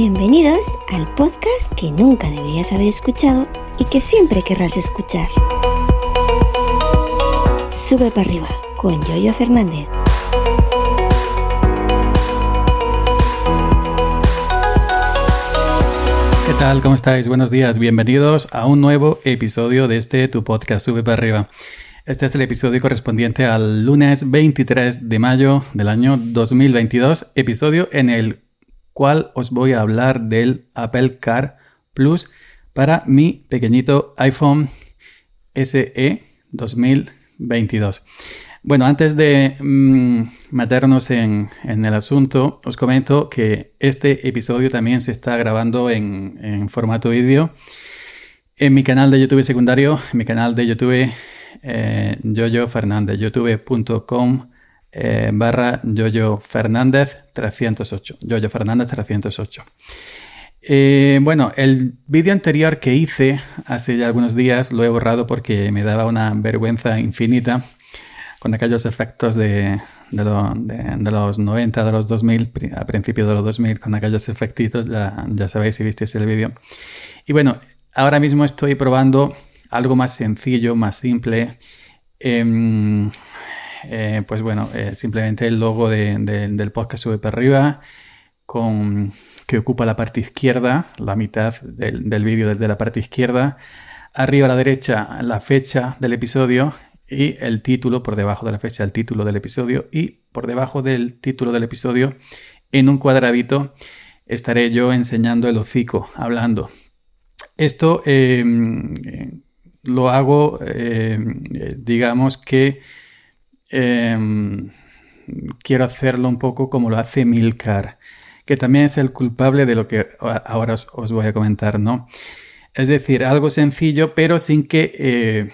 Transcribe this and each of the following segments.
Bienvenidos al podcast que nunca deberías haber escuchado y que siempre querrás escuchar. Sube para arriba con Yoyo Fernández. ¿Qué tal? ¿Cómo estáis? Buenos días. Bienvenidos a un nuevo episodio de este tu podcast Sube para arriba. Este es el episodio correspondiente al lunes 23 de mayo del año 2022, episodio en el cual os voy a hablar del Apple Car Plus para mi pequeñito iPhone SE 2022. Bueno, antes de mm, meternos en, el asunto, os comento que este episodio también se está grabando en, formato vídeo en mi canal de YouTube secundario, en mi canal de YouTube eh, eh, barra Yoyo Fernández 308. Yoyo Fernández 308. Eh, bueno, el vídeo anterior que hice hace ya algunos días lo he borrado porque me daba una vergüenza infinita con aquellos efectos de, los 90, de los 2000, a principios de los 2000, con aquellos efectitos, ya, ya sabéis si visteis el vídeo. Y bueno, ahora mismo estoy probando algo más sencillo, más simple. Em, eh, pues bueno, eh, simplemente el logo del podcast sube para arriba, con, que ocupa la parte izquierda, la mitad del, vídeo desde la parte izquierda. Arriba a la derecha la fecha del episodio y el título, por debajo de la fecha, el título del episodio y por debajo del título del episodio, en un cuadradito, estaré yo enseñando el hocico, hablando. Esto em, lo hago, digamos que Em, quiero hacerlo un poco como lo hace Milcar, que también es el culpable de lo que ahora os, voy a comentar, ¿no? Es decir, algo sencillo, pero sin que eh,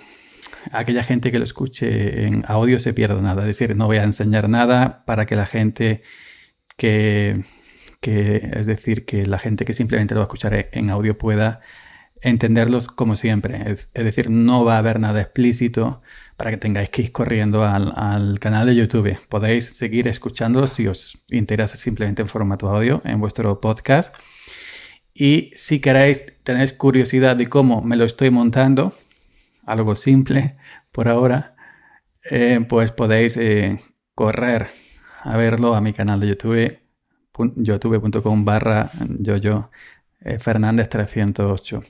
aquella gente que lo escuche en audio se pierda nada. Es decir, no voy a enseñar nada para que la gente que, que es decir, que la gente que simplemente lo va a escuchar en audio pueda entenderlos como siempre. Es, decir, no va a haber nada explícito para que tengáis que ir corriendo al, canal de YouTube. Podéis seguir escuchándolos si os interesa simplemente en formato audio en vuestro podcast. Y si queréis, tenéis curiosidad de cómo me lo estoy montando, algo simple por ahora, eh, pues podéis eh, correr a verlo a mi canal de YouTube, youtube.com barra yo eh, Fernández 308.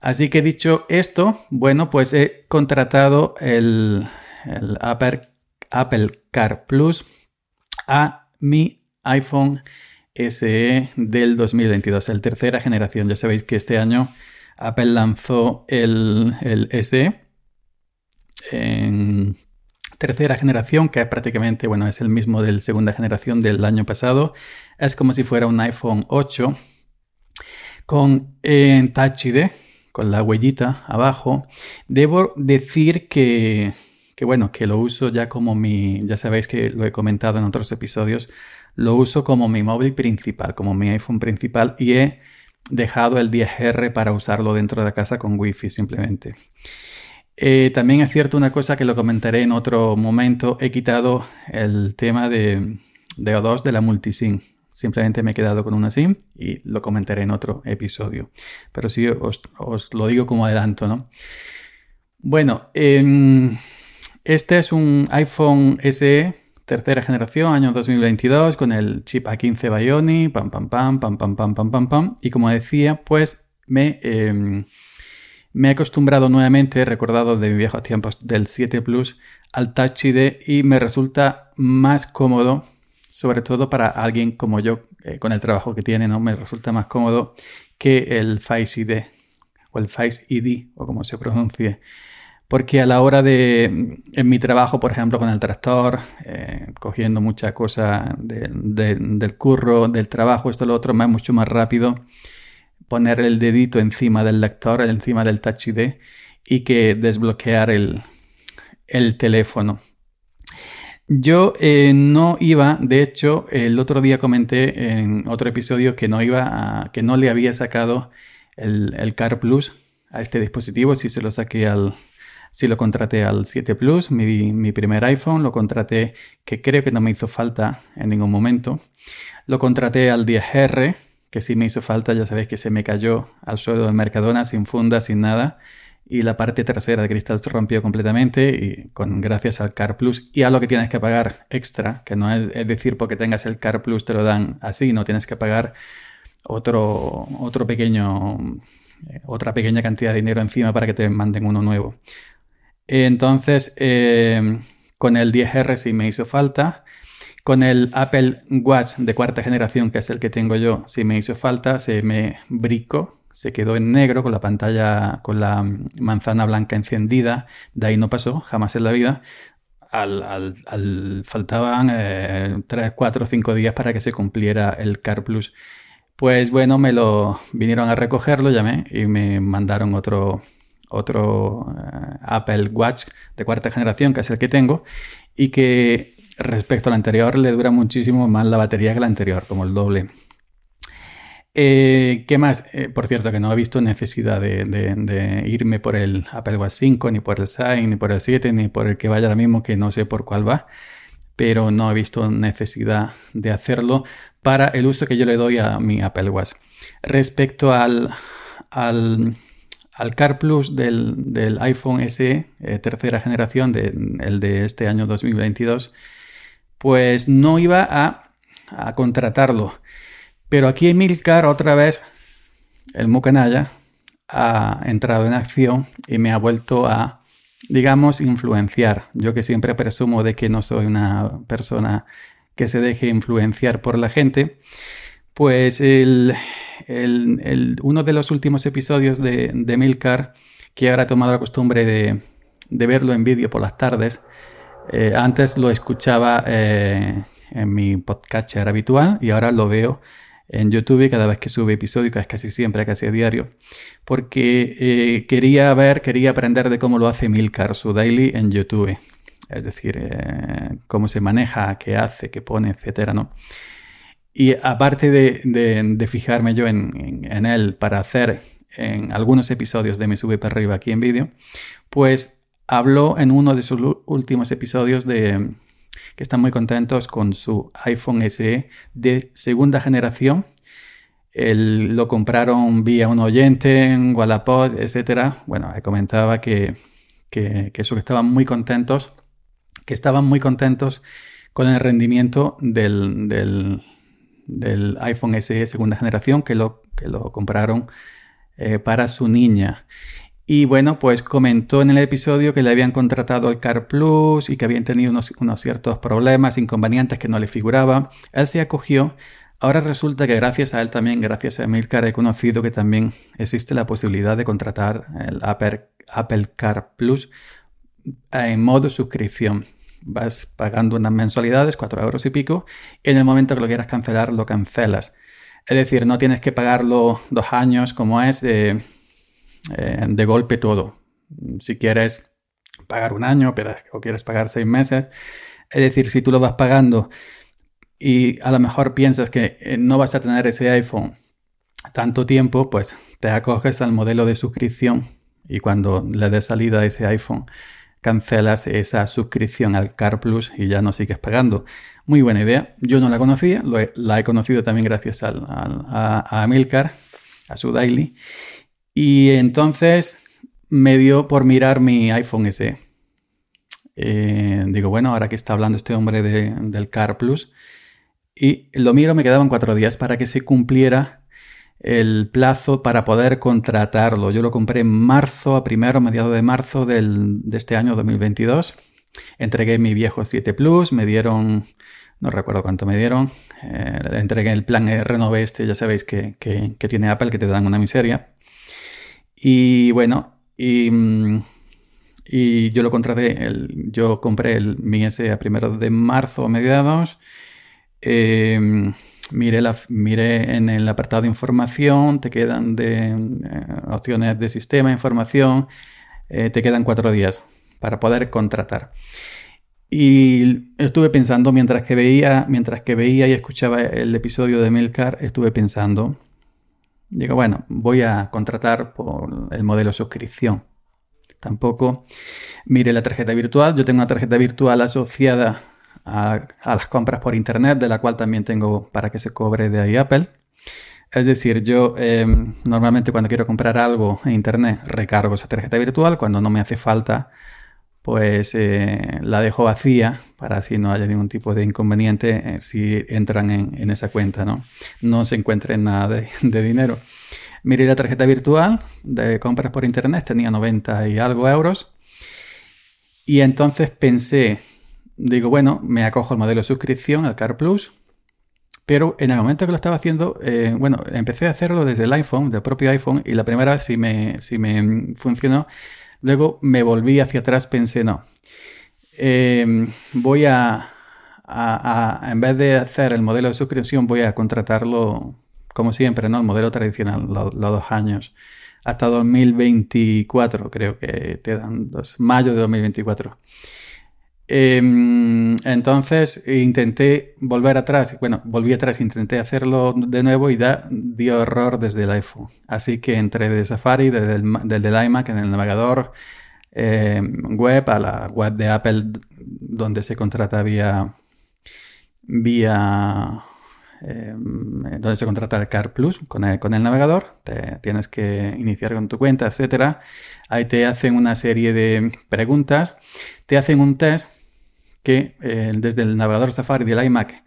Así que dicho esto, bueno, pues he contratado el, Apple, Apple Car Plus a mi iPhone SE del 2022, el tercera generación. Ya sabéis que este año Apple lanzó el, el SE en tercera generación, que prácticamente, bueno, es el mismo del segunda generación del año pasado. Es como si fuera un iPhone 8 con en Touch ID, con la huellita abajo. Debo decir que, que, bueno, que lo uso ya como mi, ya sabéis que lo he comentado en otros episodios, lo uso como mi móvil principal, como mi iPhone principal y he dejado el 10R para usarlo dentro de casa con Wi-Fi simplemente. Eh, también es cierto una cosa que lo comentaré en otro momento, he quitado el tema de, de O2 de la multisim. Simplemente me he quedado con una SIM y lo comentaré en otro episodio. Pero sí os, lo digo como adelanto, ¿no? Bueno, em, este es un iPhone SE tercera generación, año 2022, con el chip A15 Bionic, pam, pam, pam, pam, pam, pam, pam, pam, pam. Y como decía, pues me, em, me he acostumbrado nuevamente, recordado de mis viejos tiempos del 7 Plus, al Touch ID y me resulta más cómodo sobre todo para alguien como yo, eh, con el trabajo que tiene, ¿no? Me resulta más cómodo que el Face ID o el Face ID, o como se pronuncie. Porque a la hora de, en mi trabajo, por ejemplo, con el tractor, eh, cogiendo mucha cosa del curro, del trabajo, esto, lo otro, es mucho más rápido poner el dedito encima del lector, encima del Touch ID y que desbloquear el, el teléfono. Yo eh, no iba, de hecho, el otro día comenté en otro episodio que no iba a, que no le había sacado el, Car Plus a este dispositivo, si se lo saqué al, si lo contraté al 7 Plus, mi, mi, primer iPhone, lo contraté, que creo que no me hizo falta en ningún momento. Lo contraté al 10R, que sí me hizo falta, ya sabéis que se me cayó al suelo del Mercadona sin funda, sin nada, y la parte trasera de cristal se rompió completamente y con gracias al Car Plus y a lo que tienes que pagar extra, que no es, decir porque tengas el Car Plus te lo dan así, no tienes que pagar otro, otro pequeño, eh, otra pequeña cantidad de dinero encima para que te manden uno nuevo. Entonces, eh, con el 10R sí me hizo falta. Con el Apple Watch de cuarta generación, que es el que tengo yo, sí me hizo falta, se me bricó, se quedó en negro con la pantalla, con la manzana blanca encendida, de ahí no pasó, jamás en la vida. Al, faltaban 3, 4, 5 días para que se cumpliera el Car Plus. Pues bueno, me lo vinieron a recogerlo, llamé y me mandaron otro, otro eh, Apple Watch de cuarta generación, que es el que tengo, y que respecto al anterior le dura muchísimo más la batería que la anterior, como el doble. Eh, ¿Qué más? Eh, por cierto, que no he visto necesidad de, irme por el Apple Watch 5, ni por el 6, ni por el 7, ni por el que vaya ahora mismo, que no sé por cuál va, pero no he visto necesidad de hacerlo para el uso que yo le doy a mi Apple Watch. Respecto al, al, Car Plus del, iPhone SE, eh, tercera generación, el de este año 2022, pues no iba a contratarlo. Pero aquí Emilcar otra vez, el Mucanaya, ha entrado en acción y me ha vuelto a, digamos, influenciar. Yo que siempre presumo de que no soy una persona que se deje influenciar por la gente, pues el, uno de los últimos episodios de, de, Milcar, que ahora he tomado la costumbre de, verlo en vídeo por las tardes, eh, antes lo escuchaba eh, en mi podcatcher habitual y ahora lo veo en YouTube cada vez que sube episodio, casi siempre, casi a diario, porque eh, quería ver, quería aprender de cómo lo hace Milcar, su daily en YouTube es decir, eh, cómo se maneja, qué hace, qué pone, etcétera, ¿no? Y aparte de, fijarme yo en, él para hacer en algunos episodios de Me Sube para arriba aquí en vídeo, pues habló en uno de sus últimos episodios de que están muy contentos con su iPhone SE de segunda generación. lo compraron vía un oyente en Wallapod, etcétera. Bueno, comentaba que, que, que eso que estaban muy contentos que estaban muy contentos con el rendimiento del, del, iPhone SE segunda generación que lo, que lo compraron eh, para su niña. Y bueno, pues comentó en el episodio que le habían contratado el Car Plus y que habían tenido unos, unos ciertos problemas, inconvenientes que no le figuraba. Él se acogió. Ahora resulta que gracias a él también, gracias a Emilcar, he conocido que también existe la posibilidad de contratar el Apple, Car Plus en modo suscripción. Vas pagando unas mensualidades, 4 euros y pico, y en el momento que lo quieras cancelar, lo cancelas. Es decir, no tienes que pagarlo dos años como es de, eh, de golpe todo. Si quieres pagar un año pero, o quieres pagar seis meses, es decir, si tú lo vas pagando y a lo mejor piensas que eh, no vas a tener ese iPhone tanto tiempo, pues te acoges al modelo de suscripción y cuando le des salida a ese iPhone cancelas esa suscripción al Car Plus y ya no sigues pagando. Muy buena idea. Yo no la conocía, la he conocido también gracias al, a, a a su daily. Y entonces me dio por mirar mi iPhone SE. Eh, digo, bueno, ahora que está hablando este hombre del Car Plus, y lo miro, me quedaban cuatro días para que se cumpliera el plazo para poder contratarlo. Yo lo compré en marzo, a primero, mediados de marzo del, de este año 2022. Entregué mi viejo 7 Plus, me dieron, no recuerdo cuánto me dieron. Eh, entregué el plan Renove este, ya sabéis que, tiene Apple, que te dan una miseria. Y bueno, y, y yo lo contraté, el, yo compré el, mi S a primero de marzo, a mediados. Eh, Mire, en el apartado de información, te quedan de eh, opciones de sistema, información, eh, te quedan cuatro días para poder contratar. Y estuve pensando, mientras que veía, mientras que veía y escuchaba el episodio de Milcar, estuve pensando, digo, bueno, voy a contratar por el modelo suscripción. Tampoco mire la tarjeta virtual. Yo tengo una tarjeta virtual asociada a, las compras por internet, de la cual también tengo para que se cobre de ahí Apple. Es decir, yo em, normalmente cuando quiero comprar algo en internet recargo esa tarjeta virtual, cuando no me hace falta, pues eh, la dejo vacía para así no haya ningún tipo de inconveniente eh, si entran en, esa cuenta, ¿no? No se encuentre nada de, dinero. Miré la tarjeta virtual de compras por internet, tenía 90 y algo euros. Y entonces pensé, digo, bueno, me acojo al modelo de suscripción, al Car Plus, pero en el momento que lo estaba haciendo, eh, bueno, empecé a hacerlo desde el iPhone, del propio iPhone, y la primera vez sí me, me funcionó. Luego me volví hacia atrás, pensé, no, eh, voy a, en vez de hacer el modelo de suscripción, voy a contratarlo, como siempre, ¿no? El modelo tradicional, los dos años hasta 2024, creo que te dan dos, mayo de 2024. Em, entonces intenté volver atrás, bueno, volví atrás, intenté hacerlo de nuevo y da, dio error desde el iPhone. Así que entré de Safari, desde el, desde iMac, en el navegador em, web, a la web de Apple, donde se contrata vía, vía Em, donde se contrata el Car Plus con el, con el navegador. Te, tienes que iniciar con tu cuenta, etcétera. Ahí te hacen una serie de preguntas. Te hacen un test que eh, desde el navegador Safari del iMac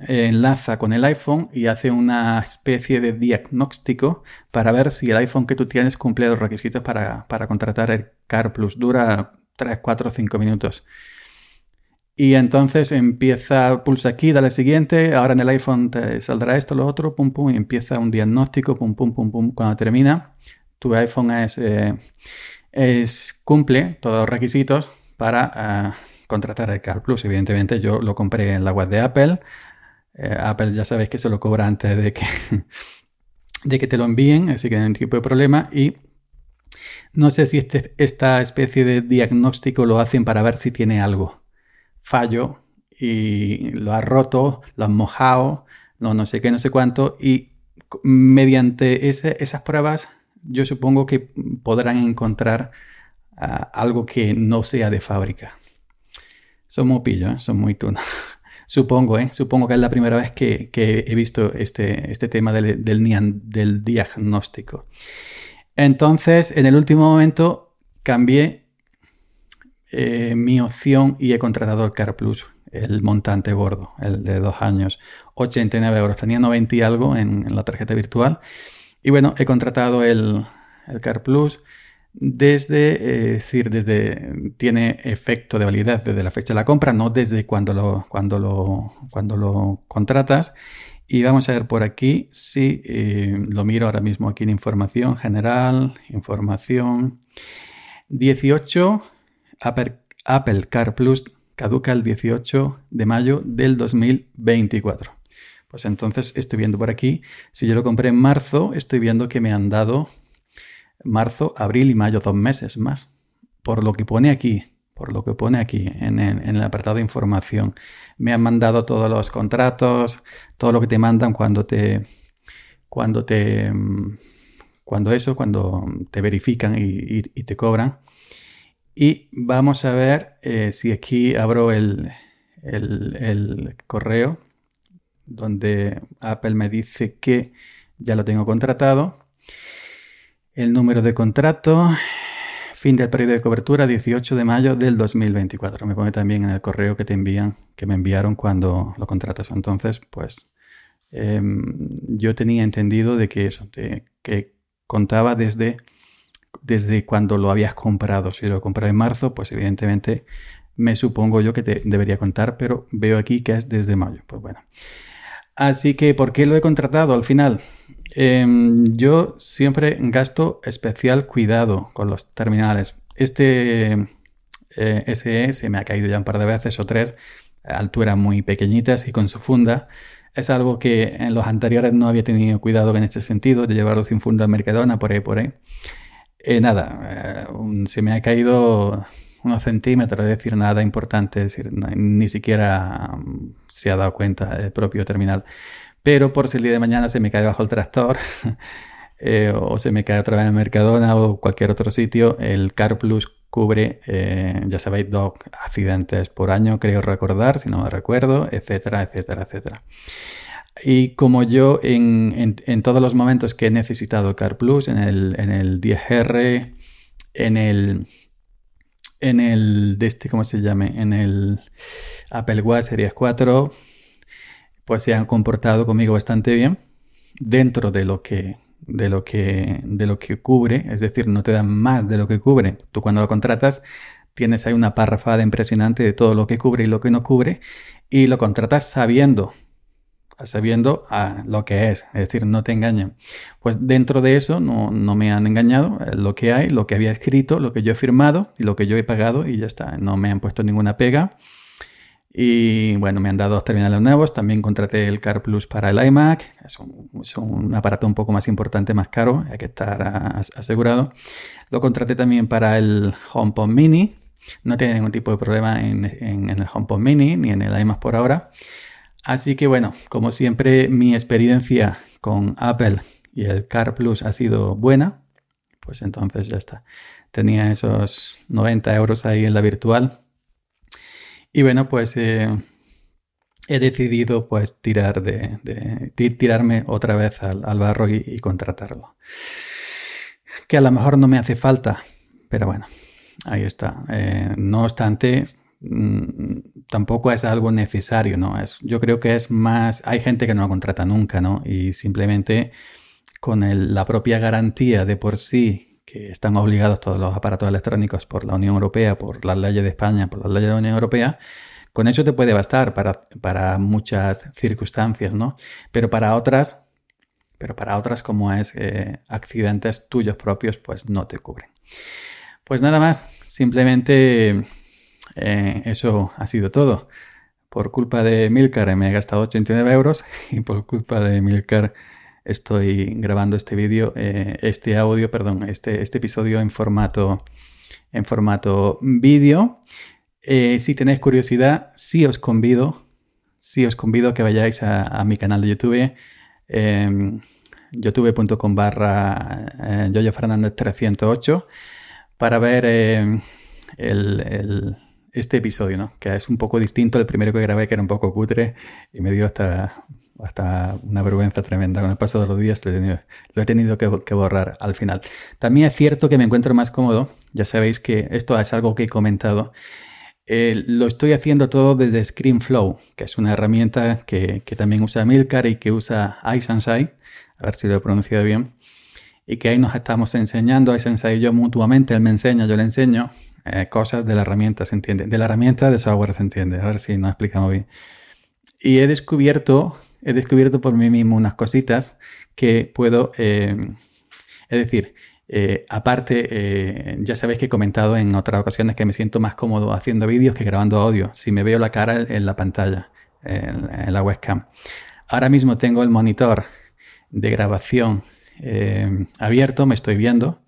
enlaza con el iPhone y hace una especie de diagnóstico para ver si el iPhone que tú tienes cumple los requisitos para, para contratar el Car Plus. Dura 3, 4, 5 minutos. Y entonces empieza, pulsa aquí, dale siguiente, ahora en el iPhone saldrá esto, lo otro, pum, pum, y empieza un diagnóstico, pum, pum, pum, pum. Cuando termina, tu iPhone es, eh, es cumple todos los requisitos para eh, contratar el Car Plus. Evidentemente yo lo compré en la web de Apple. Eh, Apple ya sabéis que se lo cobra antes de que, de que te lo envíen, así que no hay ningún tipo de problema. Y no sé si este, esta especie de diagnóstico lo hacen para ver si tiene algo fallo y lo has roto, lo has mojado, no, no sé qué, no sé cuánto, y mediante esas pruebas yo supongo que podrán encontrar ah, algo que no sea de fábrica. Son muy pillos, ¿eh? son muy tunos. supongo, ¿eh? supongo que es la primera vez que, he visto este, este tema del, del diagnóstico. Entonces, en el último momento cambié eh, mi opción y he contratado el Car Plus, el montante gordo, el de dos años, 89 euros. Tenía 90 y algo en, la tarjeta virtual. Y bueno, he contratado el, Car Plus desde, eh, decir, desde, tiene efecto de validez desde la fecha de la compra, no desde cuando lo, cuando lo, cuando lo contratas. Y vamos a ver por aquí si eh, lo miro ahora mismo aquí en información general, información 18 Apple, Car Plus caduca el 18 de mayo del 2024. Pues entonces estoy viendo por aquí, si yo lo compré en marzo, estoy viendo que me han dado marzo, abril y mayo, dos meses más. Por lo que pone aquí, por lo que pone aquí en el, apartado de información. Me han mandado todos los contratos, todo lo que te mandan cuando te, cuando te, cuando eso, cuando te verifican y te cobran. Y vamos a ver eh, si aquí abro el, correo donde Apple me dice que ya lo tengo contratado. El número de contrato, fin del periodo de cobertura, 18 de mayo del 2024. Me pone también en el correo que te envían, que me enviaron cuando lo contratas. Entonces, pues em, yo tenía entendido de que eso, que contaba desde desde cuando lo habías comprado. Si lo compré en marzo, pues evidentemente me supongo yo que te debería contar, pero veo aquí que es desde mayo. Pues bueno. Así que, ¿por qué lo he contratado al final? Em, yo siempre gasto especial cuidado con los terminales. Este eh, SE se me ha caído ya un par de veces o tres, alturas muy pequeñitas y con su funda. Es algo que en los anteriores no había tenido cuidado en este sentido, de llevarlo sin funda Mercadona, por ahí, por ahí. Eh, nada, eh, se me ha caído unos centímetros, es decir, nada importante, es decir, ni siquiera mm, se ha dado cuenta el propio terminal. Pero por si el día de mañana se me cae bajo el tractor eh, o se me cae otra vez en Mercadona o cualquier otro sitio, el Car Plus cubre, ya sabéis, dos accidentes por año, creo recordar, si no me recuerdo, etcétera, etcétera, etcétera. Y como yo en, todos los momentos que he necesitado Car Plus, en el, en el 10R, en el, en el, este, ¿cómo se llame? En el Apple Watch Series 4, pues se han comportado conmigo bastante bien dentro de lo que de lo que de lo que cubre, es decir, no te dan más de lo que cubre. Tú cuando lo contratas tienes ahí una parrafada impresionante de todo lo que cubre y lo que no cubre y lo contratas sabiendo sabiendo a lo que es, es decir, no te engañan. Pues dentro de eso no, no, me han engañado, eh, lo que hay, lo que había escrito, lo que yo he firmado y lo que yo he pagado y ya está, no me han puesto ninguna pega. Y bueno, me han dado dos terminales nuevos, también contraté el Car Plus para el iMac, es un, aparato un poco más importante, más caro, hay que estar asegurado. Lo contraté también para el HomePod Mini, no tiene ningún tipo de problema en, en el HomePod Mini ni en el iMac por ahora. Así que bueno, como siempre mi experiencia con Apple y el Car Plus ha sido buena, pues entonces ya está. Tenía esos 90 euros ahí en la virtual. Y bueno, pues eh, he decidido pues tirar de, tirarme otra vez al, barro y, contratarlo. Que a lo mejor no me hace falta, pero bueno, ahí está. Eh, no obstante, Mm, tampoco es algo necesario, ¿no? Es, yo creo que es más, hay gente que no lo contrata nunca, ¿no? Y simplemente con la propia garantía de por sí que están obligados todos los aparatos electrónicos por la Unión Europea, por las leyes de España, por las leyes de la Unión Europea, con eso te puede bastar para, para muchas circunstancias, ¿no? Pero para otras, pero para otras como es eh, accidentes tuyos propios, pues no te cubren. Pues nada más, simplemente eh, eso ha sido todo. Por culpa de Milcar me he gastado 89 euros y por culpa de Milcar estoy grabando este vídeo, eh, este audio, perdón, este, este episodio en formato, en formato vídeo. Eh, si tenéis curiosidad, sí os convido, sí os convido que vayáis a, mi canal de YouTube, em, youtube.com barra Yoyo Fernández 308, para ver em, el este episodio, ¿no? Que es un poco distinto al primero que grabé, que era un poco cutre y me dio hasta, hasta una vergüenza tremenda. Con el paso de los días lo he tenido, que, borrar al final. También es cierto que me encuentro más cómodo. Ya sabéis que esto es algo que he comentado. Eh, lo estoy haciendo todo desde ScreenFlow, que es una herramienta que, también usa Milcar y que usa iSensei, a ver si lo he pronunciado bien, y que ahí nos estamos enseñando, iSensei y yo mutuamente, él me enseña, yo le enseño, eh, cosas de la herramienta, ¿se entiende? De la herramienta de software, ¿se entiende? A ver si nos explicamos bien. Y he descubierto, he descubierto por mí mismo unas cositas que puedo, eh, es decir, eh, aparte, ya sabéis que he comentado en otras ocasiones que me siento más cómodo haciendo vídeos que grabando audio, si me veo la cara en la pantalla, en, la webcam. Ahora mismo tengo el monitor de grabación abierto, me estoy viendo.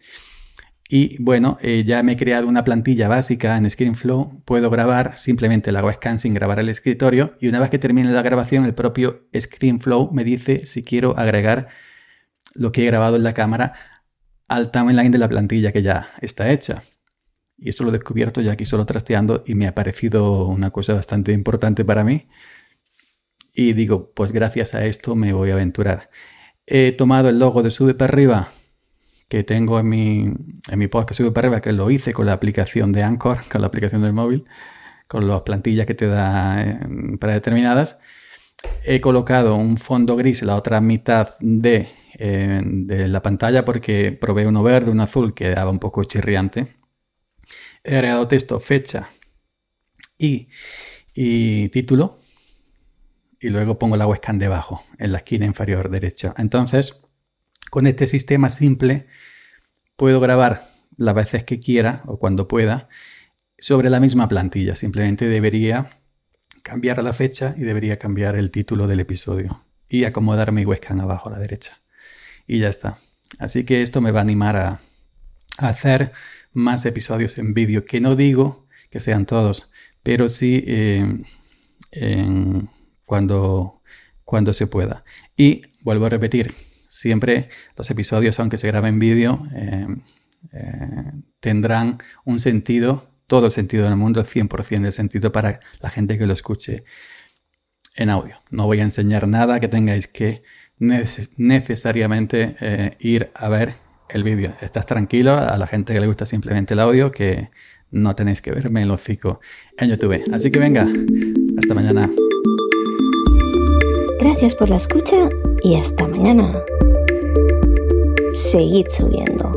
Y bueno, eh, ya me he creado una plantilla básica en ScreenFlow. Puedo grabar simplemente la webcam sin grabar el escritorio. Y una vez que termine la grabación, el propio ScreenFlow me dice si quiero agregar lo que he grabado en la cámara al timeline de la plantilla que ya está hecha. Y esto lo he descubierto ya aquí solo trasteando y me ha parecido una cosa bastante importante para mí. Y digo, pues gracias a esto me voy a aventurar. He tomado el logo de Sube para arriba que tengo en mi, en mi podcast para arriba, que lo hice con la aplicación de Anchor, con la aplicación del móvil, con las plantillas que te da eh, predeterminadas. He colocado un fondo gris en la otra mitad de, eh, de la pantalla porque probé uno verde, uno azul que daba un poco chirriante. He agregado texto, fecha y, y título. Y luego pongo la webcam debajo, en la esquina inferior derecha. Entonces, con este sistema simple puedo grabar las veces que quiera o cuando pueda sobre la misma plantilla. Simplemente debería cambiar la fecha y debería cambiar el título del episodio y acomodar mi webcam abajo a la derecha. Y ya está. Así que esto me va a animar a, hacer más episodios en vídeo, que no digo que sean todos, pero sí eh, cuando, cuando se pueda. Y vuelvo a repetir, siempre los episodios, aunque se graben en vídeo, eh, eh, tendrán un sentido, todo el sentido del mundo, el 100% del sentido para la gente que lo escuche. en audio. No voy a enseñar nada que tengáis que necesariamente eh, ir a ver el vídeo. Estás tranquilo a la gente que le gusta simplemente el audio que no tenéis que verme el hocico en YouTube. Así que venga, hasta mañana. Gracias por la escucha y hasta mañana. Seguid subiendo.